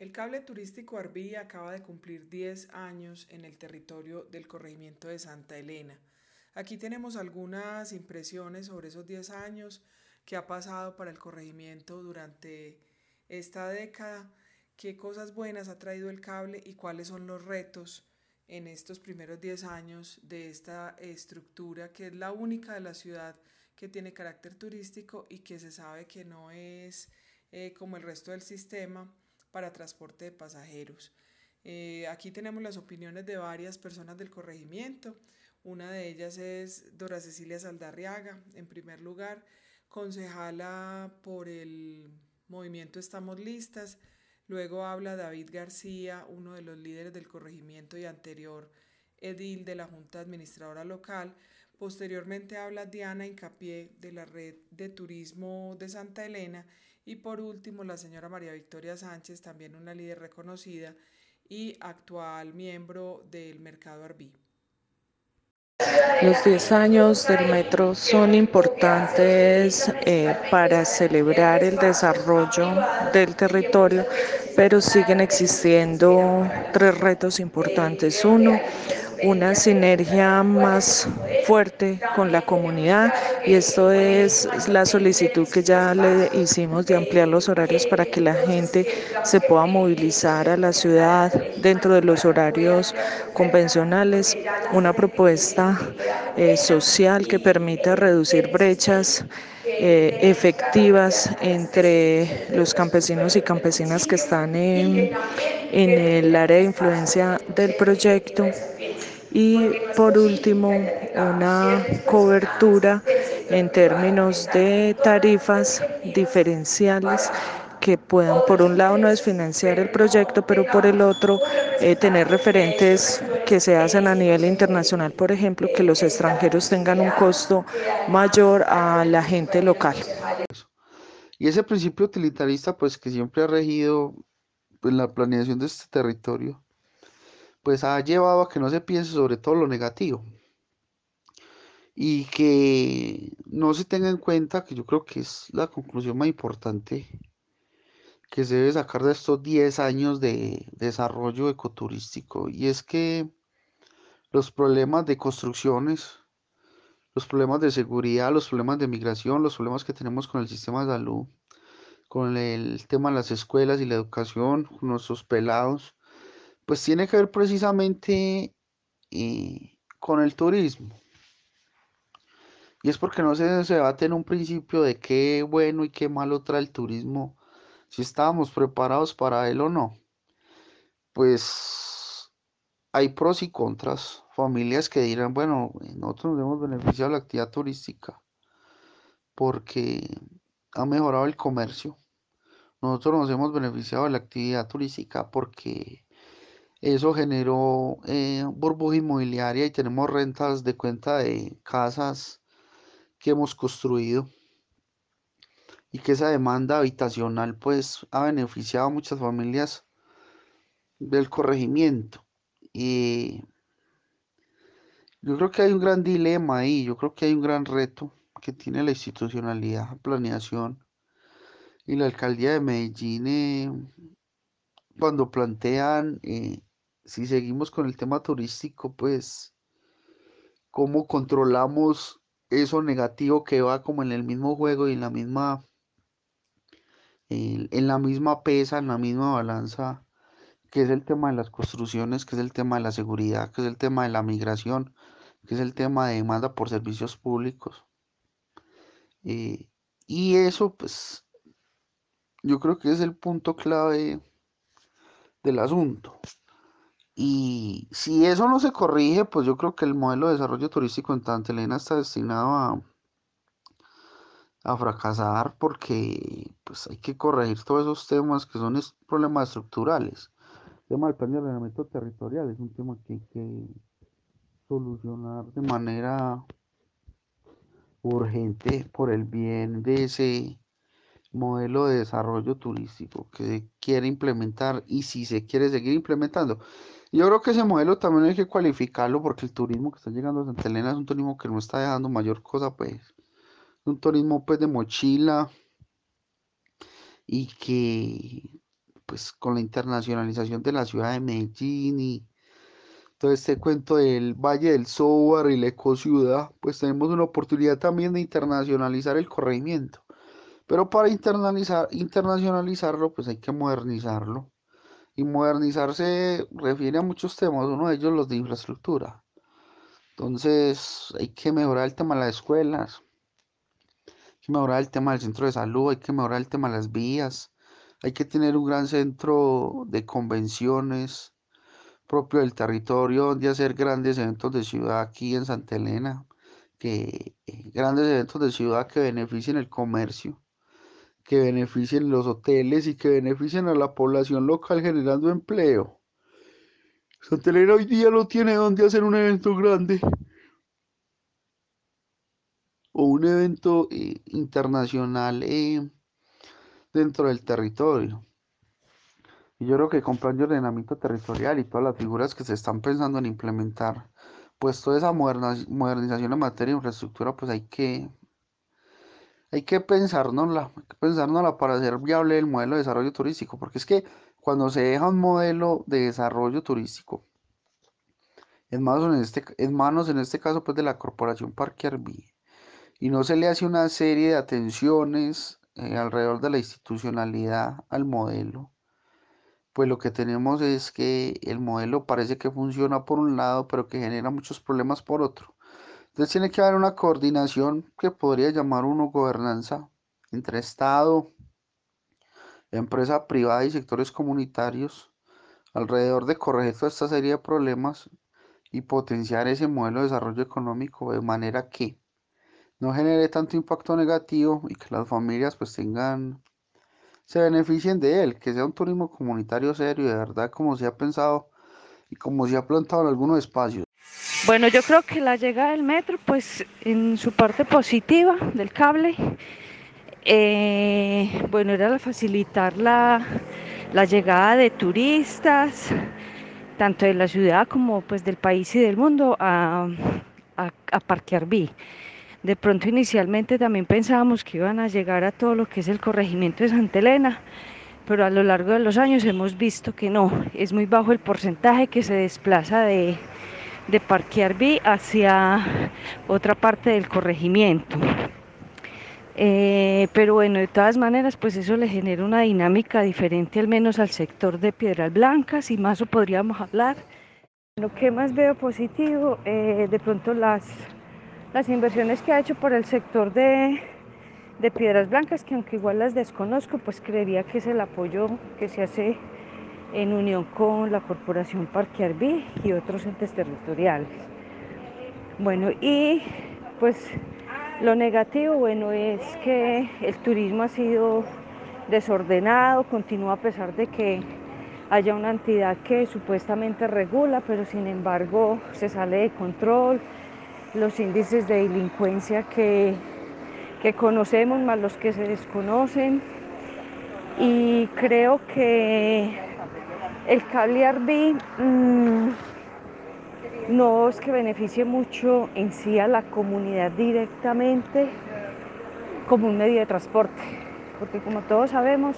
El cable turístico Arbí acaba de cumplir 10 años en el territorio del corregimiento de Santa Elena. Aquí tenemos algunas impresiones sobre esos 10 años que ha pasado para el corregimiento durante esta década, qué cosas buenas ha traído el cable y cuáles son los retos en estos primeros 10 años de esta estructura que es la única de la ciudad que tiene carácter turístico y que se sabe que no es eh, como el resto del sistema para transporte de pasajeros. Eh, aquí tenemos las opiniones de varias personas del corregimiento. Una de ellas es Dora Cecilia Saldarriaga, en primer lugar, concejala por el movimiento Estamos Listas. Luego habla David García, uno de los líderes del corregimiento y anterior edil de la Junta Administradora Local. Posteriormente habla Diana Incapié de la Red de Turismo de Santa Elena. Y por último, la señora María Victoria Sánchez, también una líder reconocida y actual miembro del Mercado Arbí. Los 10 años del metro son importantes eh, para celebrar el desarrollo del territorio, pero siguen existiendo tres retos importantes. Uno, una sinergia más fuerte con la comunidad y esto es la solicitud que ya le hicimos de ampliar los horarios para que la gente se pueda movilizar a la ciudad dentro de los horarios convencionales, una propuesta eh, social que permita reducir brechas eh, efectivas entre los campesinos y campesinas que están en, en el área de influencia del proyecto y por último una cobertura en términos de tarifas diferenciales que puedan por un lado no desfinanciar el proyecto, pero por el otro eh, tener referentes que se hacen a nivel internacional, por ejemplo, que los extranjeros tengan un costo mayor a la gente local. Y ese principio utilitarista, pues que siempre ha regido pues, la planeación de este territorio, pues ha llevado a que no se piense sobre todo lo negativo. Y que no se tenga en cuenta, que yo creo que es la conclusión más importante que se debe sacar de estos 10 años de desarrollo ecoturístico, y es que los problemas de construcciones, los problemas de seguridad, los problemas de migración, los problemas que tenemos con el sistema de salud, con el tema de las escuelas y la educación, con nuestros pelados, pues tiene que ver precisamente eh, con el turismo. Y es porque no se, debate en un principio de qué bueno y qué malo trae el turismo, si estábamos preparados para él o no. Pues hay pros y contras. Familias que dirán, bueno, nosotros nos hemos beneficiado de la actividad turística porque ha mejorado el comercio. Nosotros nos hemos beneficiado de la actividad turística porque eso generó eh, burbuja inmobiliaria y tenemos rentas de cuenta de casas que hemos construido y que esa demanda habitacional pues ha beneficiado a muchas familias del corregimiento. Y yo creo que hay un gran dilema ahí, yo creo que hay un gran reto que tiene la institucionalidad, planeación y la alcaldía de Medellín eh, cuando plantean eh, si seguimos con el tema turístico, pues, ¿cómo controlamos eso negativo que va como en el mismo juego y en la misma, en, la misma pesa, en la misma balanza, que es el tema de las construcciones, que es el tema de la seguridad, que es el tema de la migración, que es el tema de demanda por servicios públicos? Eh, y eso, pues, yo creo que es el punto clave del asunto. Y si eso no se corrige, pues yo creo que el modelo de desarrollo turístico en Santa Elena está destinado a, fracasar porque pues hay que corregir todos esos temas que son problemas estructurales. El tema del plan de ordenamiento territorial es un tema que hay que solucionar de manera urgente por el bien de ese modelo de desarrollo turístico que se quiere implementar y si se quiere seguir implementando. Yo creo que ese modelo también hay que cualificarlo porque el turismo que está llegando a Santa Elena es un turismo que no está dejando mayor cosa, pues. Un turismo pues de mochila y que pues con la internacionalización de la ciudad de Medellín y todo este cuento del Valle del Sobar y la ecociudad, pues tenemos una oportunidad también de internacionalizar el corregimiento. Pero para internalizar, internacionalizarlo, pues hay que modernizarlo. Y modernizarse refiere a muchos temas, uno de ellos los de infraestructura. Entonces hay que mejorar el tema de las escuelas, hay que mejorar el tema del centro de salud, hay que mejorar el tema de las vías, hay que tener un gran centro de convenciones propio del territorio donde hacer grandes eventos de ciudad aquí en Santa Elena, que eh, grandes eventos de ciudad que beneficien el comercio, que beneficien los hoteles y que beneficien a la población local generando empleo. Elena hoy día no tiene donde hacer un evento grande o un evento eh, internacional eh, dentro del territorio. Y yo creo que con plan de ordenamiento territorial y todas las figuras que se están pensando en implementar, pues toda esa modernización en materia de infraestructura, pues hay que, hay que pensárnosla, hay que pensárnosla para hacer viable el modelo de desarrollo turístico, porque es que cuando se deja un modelo de desarrollo turístico en manos en este, en manos, en este caso pues de la corporación Parque Arví, y no se le hace una serie de atenciones eh, alrededor de la institucionalidad al modelo, pues lo que tenemos es que el modelo parece que funciona por un lado, pero que genera muchos problemas por otro. Entonces tiene que haber una coordinación que podría llamar uno gobernanza entre Estado, empresa privada y sectores comunitarios alrededor de corregir toda esta serie de problemas y potenciar ese modelo de desarrollo económico de manera que no genere tanto impacto negativo y que las familias pues tengan se beneficien de él, que sea un turismo comunitario serio, de verdad, como se ha pensado y como se ha plantado en algunos espacios. Bueno, yo creo que la llegada del metro, pues en su parte positiva del cable, eh, bueno, era facilitar la, llegada de turistas, tanto de la ciudad como pues del país y del mundo a, a, a. De pronto inicialmente también pensábamos que iban a llegar a todo lo que es el corregimiento de Santa Elena, pero a lo largo de los años hemos visto que no, es muy bajo el porcentaje que se desplaza de, de Parque Arví hacia otra parte del corregimiento. Eh, pero bueno, de todas maneras, pues eso le genera una dinámica diferente al menos al sector de Piedras Blancas y más o podríamos hablar. Lo que más veo positivo, eh, de pronto las, las inversiones que ha hecho por el sector de, de Piedras Blancas, que aunque igual las desconozco, pues creería que es el apoyo que se hace en unión con la Corporación Parque Arví y otros entes territoriales. Bueno, y pues lo negativo, bueno, es que el turismo ha sido desordenado, continúa a pesar de que haya una entidad que supuestamente regula, pero sin embargo se sale de control. Los índices de delincuencia que, que conocemos más los que se desconocen. Y creo que el cable mmm, no es que beneficie mucho en sí a la comunidad directamente como un medio de transporte, porque como todos sabemos,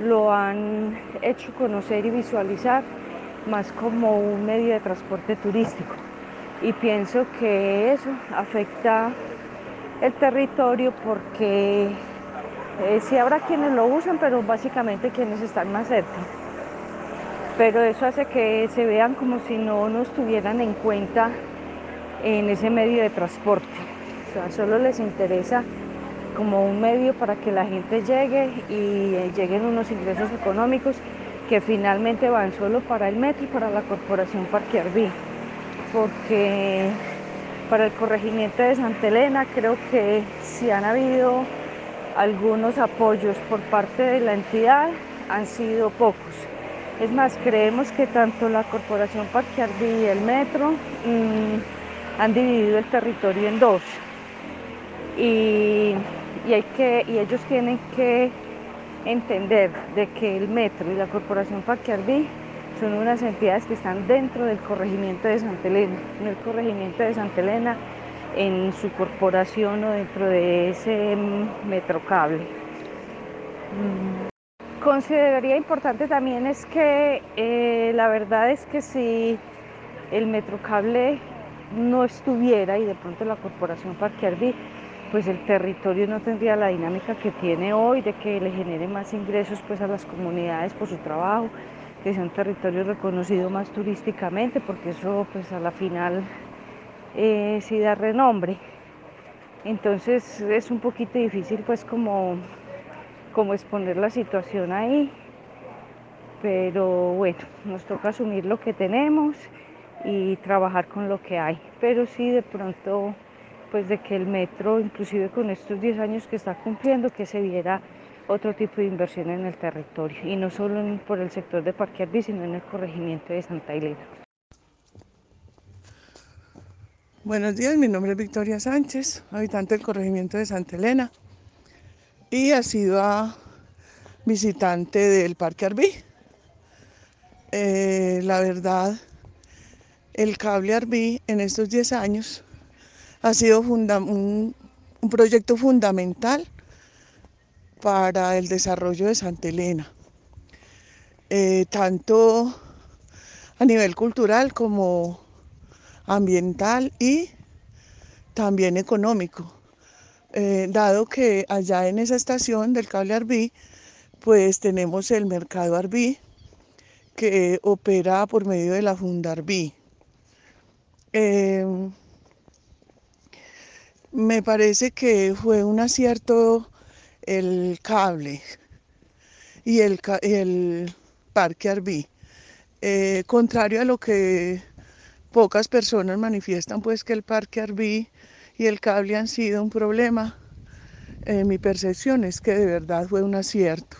lo han hecho conocer y visualizar más como un medio de transporte turístico. Y pienso que eso afecta el territorio porque eh, sí habrá quienes lo usan, pero básicamente quienes están más cerca pero eso hace que se vean como si no nos tuvieran en cuenta en ese medio de transporte. O sea, solo les interesa como un medio para que la gente llegue y eh, lleguen unos ingresos económicos que finalmente van solo para el metro y para la corporación Parque Arví. Porque para el corregimiento de Santa Elena creo que si han habido algunos apoyos por parte de la entidad, han sido pocos. Es más, creemos que tanto la Corporación Parque y el Metro mmm, han dividido el territorio en dos. Y, y, hay que, y ellos tienen que entender de que el Metro y la Corporación Parque Arví son unas entidades que están dentro del corregimiento de Santa Elena, en el corregimiento de Santa Elena, en su corporación o dentro de ese metrocable. Consideraría importante también es que eh, la verdad es que si el Metrocable no estuviera y de pronto la corporación Parque Arví, pues el territorio no tendría la dinámica que tiene hoy de que le genere más ingresos pues a las comunidades por su trabajo, que sea un territorio reconocido más turísticamente, porque eso pues a la final eh, sí da renombre. Entonces es un poquito difícil pues como, como exponer la situación ahí, pero bueno, nos toca asumir lo que tenemos y trabajar con lo que hay. Pero sí de pronto, pues de que el metro, inclusive con estos 10 años que está cumpliendo, que se viera otro tipo de inversión en el territorio y no solo por el sector de Parque sino en el corregimiento de Santa Elena. Buenos días, mi nombre es Victoria Sánchez, habitante del corregimiento de Santa Elena y ha sido visitante del Parque Arbí. Eh, la verdad, el cable Arbí en estos 10 años ha sido un, proyecto fundamental para el desarrollo de Santa Elena, eh, tanto a nivel cultural como ambiental y también económico, eh, dado que allá en esa estación del cable Arbí, pues tenemos el mercado Arbí que opera por medio de la Funda Arbí. Em, me parece que fue un acierto el cable y el, el parque Arbí. Eh, contrario a lo que pocas personas manifiestan, pues que el parque Arbí y el cable han sido un problema. Mi percepción es que de verdad fue un acierto.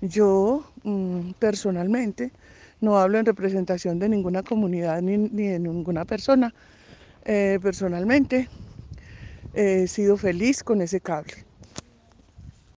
Yo mm, personalmente no hablo en representación de ninguna comunidad ni, de ninguna persona. Eh, personalmente he sido feliz con ese cable.